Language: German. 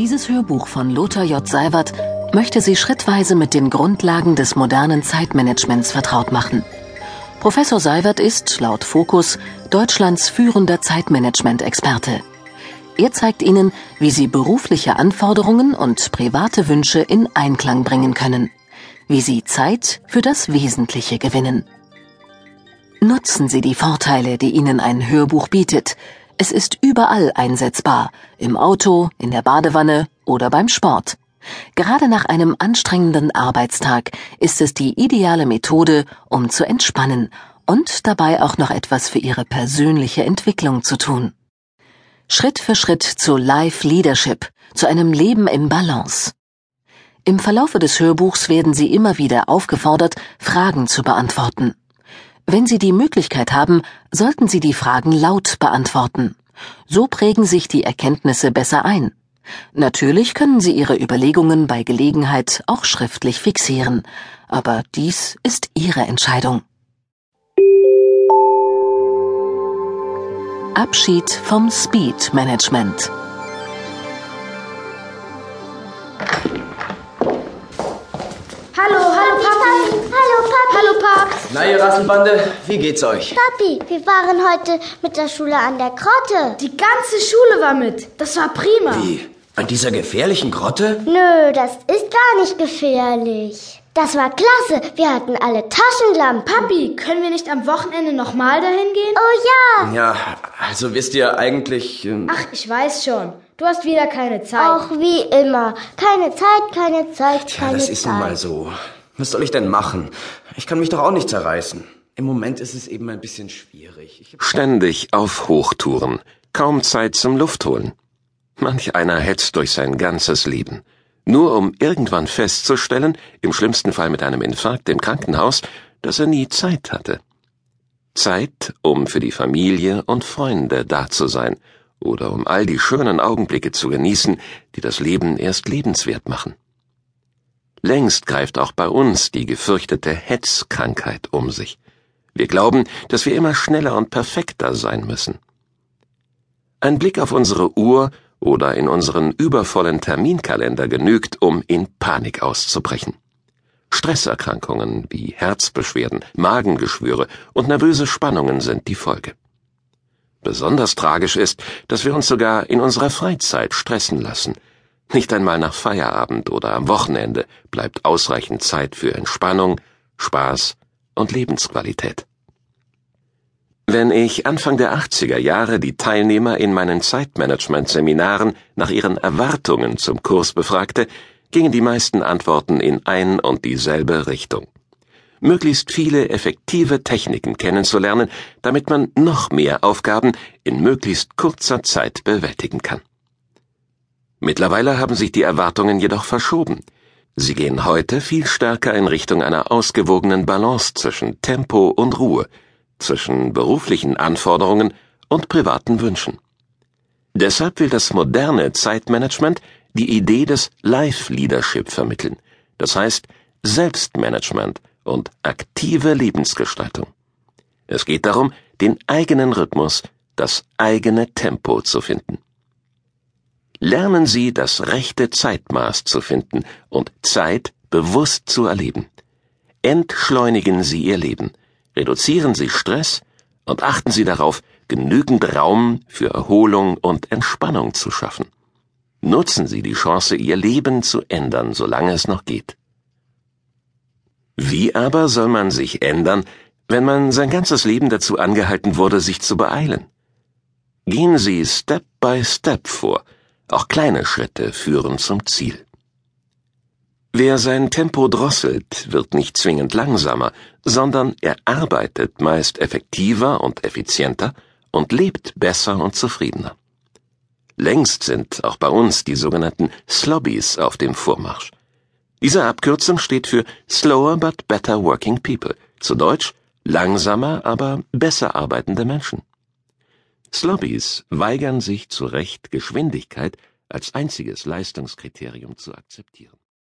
Dieses Hörbuch von Lothar J. Seiwert möchte Sie schrittweise mit den Grundlagen des modernen Zeitmanagements vertraut machen. Professor Seiwert ist, laut Fokus, Deutschlands führender Zeitmanagement-Experte. Er zeigt Ihnen, wie Sie berufliche Anforderungen und private Wünsche in Einklang bringen können, wie Sie Zeit für das Wesentliche gewinnen. Nutzen Sie die Vorteile, die Ihnen ein Hörbuch bietet. Es ist überall einsetzbar, im Auto, in der Badewanne oder beim Sport. Gerade nach einem anstrengenden Arbeitstag ist es die ideale Methode, um zu entspannen und dabei auch noch etwas für Ihre persönliche Entwicklung zu tun. Schritt für Schritt zu Life Leadership, zu einem Leben in Balance. Im Verlaufe des Hörbuchs werden Sie immer wieder aufgefordert, Fragen zu beantworten. Wenn Sie die Möglichkeit haben, sollten Sie die Fragen laut beantworten. So prägen sich die Erkenntnisse besser ein. Natürlich können Sie Ihre Überlegungen bei Gelegenheit auch schriftlich fixieren, aber dies ist Ihre Entscheidung. Abschied vom Speed Management. Rasselbande, wie geht's euch? Papi, wir waren heute mit der Schule an der Grotte. Die ganze Schule war mit. Das war prima. Wie? An dieser gefährlichen Grotte? Nö, das ist gar nicht gefährlich. Das war klasse. Wir hatten alle Taschenlampen. Papi, können wir nicht am Wochenende nochmal dahin gehen? Oh ja. Ja, also wisst ihr eigentlich. ähm, Ach, ich weiß schon. Du hast wieder keine Zeit. Auch wie immer. Keine Zeit, keine Zeit, Tja, keine das ist Zeit. nun mal so. Was soll ich denn machen? Ich kann mich doch auch nicht zerreißen. Im Moment ist es eben ein bisschen schwierig. Ständig auf Hochtouren, kaum Zeit zum Luftholen. Manch einer hetzt durch sein ganzes Leben, nur um irgendwann festzustellen, im schlimmsten Fall mit einem Infarkt im Krankenhaus, dass er nie Zeit hatte. Zeit, um für die Familie und Freunde da zu sein oder um all die schönen Augenblicke zu genießen, die das Leben erst lebenswert machen. Längst greift auch bei uns die gefürchtete Hetzkrankheit um sich. Wir glauben, dass wir immer schneller und perfekter sein müssen. Ein Blick auf unsere Uhr oder in unseren übervollen Terminkalender genügt, um in Panik auszubrechen. Stresserkrankungen wie Herzbeschwerden, Magengeschwüre und nervöse Spannungen sind die Folge. Besonders tragisch ist, dass wir uns sogar in unserer Freizeit stressen lassen. Nicht einmal nach Feierabend oder am Wochenende bleibt ausreichend Zeit für Entspannung, Spaß und Lebensqualität. Wenn ich Anfang der 80er Jahre die Teilnehmer in meinen Zeitmanagement-Seminaren nach ihren Erwartungen zum Kurs befragte, gingen die meisten Antworten in ein und dieselbe Richtung. Möglichst viele effektive Techniken kennenzulernen, damit man noch mehr Aufgaben in möglichst kurzer Zeit bewältigen kann. Mittlerweile haben sich die Erwartungen jedoch verschoben. Sie gehen heute viel stärker in Richtung einer ausgewogenen Balance zwischen Tempo und Ruhe, zwischen beruflichen Anforderungen und privaten Wünschen. Deshalb will das moderne Zeitmanagement die Idee des Life Leadership vermitteln, das heißt Selbstmanagement und aktive Lebensgestaltung. Es geht darum, den eigenen Rhythmus, das eigene Tempo zu finden. Lernen Sie, das rechte Zeitmaß zu finden und Zeit bewusst zu erleben. Entschleunigen Sie Ihr Leben, reduzieren Sie Stress und achten Sie darauf, genügend Raum für Erholung und Entspannung zu schaffen. Nutzen Sie die Chance, Ihr Leben zu ändern, solange es noch geht. Wie aber soll man sich ändern, wenn man sein ganzes Leben dazu angehalten wurde, sich zu beeilen? Gehen Sie Step by Step vor, auch kleine Schritte führen zum Ziel. Wer sein Tempo drosselt, wird nicht zwingend langsamer, sondern er arbeitet meist effektiver und effizienter und lebt besser und zufriedener. Längst sind auch bei uns die sogenannten Slobbies auf dem Vormarsch. Diese Abkürzung steht für Slower but Better Working People, zu Deutsch langsamer, aber besser arbeitende Menschen. Slobbies weigern sich zu Recht, Geschwindigkeit als einziges Leistungskriterium zu akzeptieren.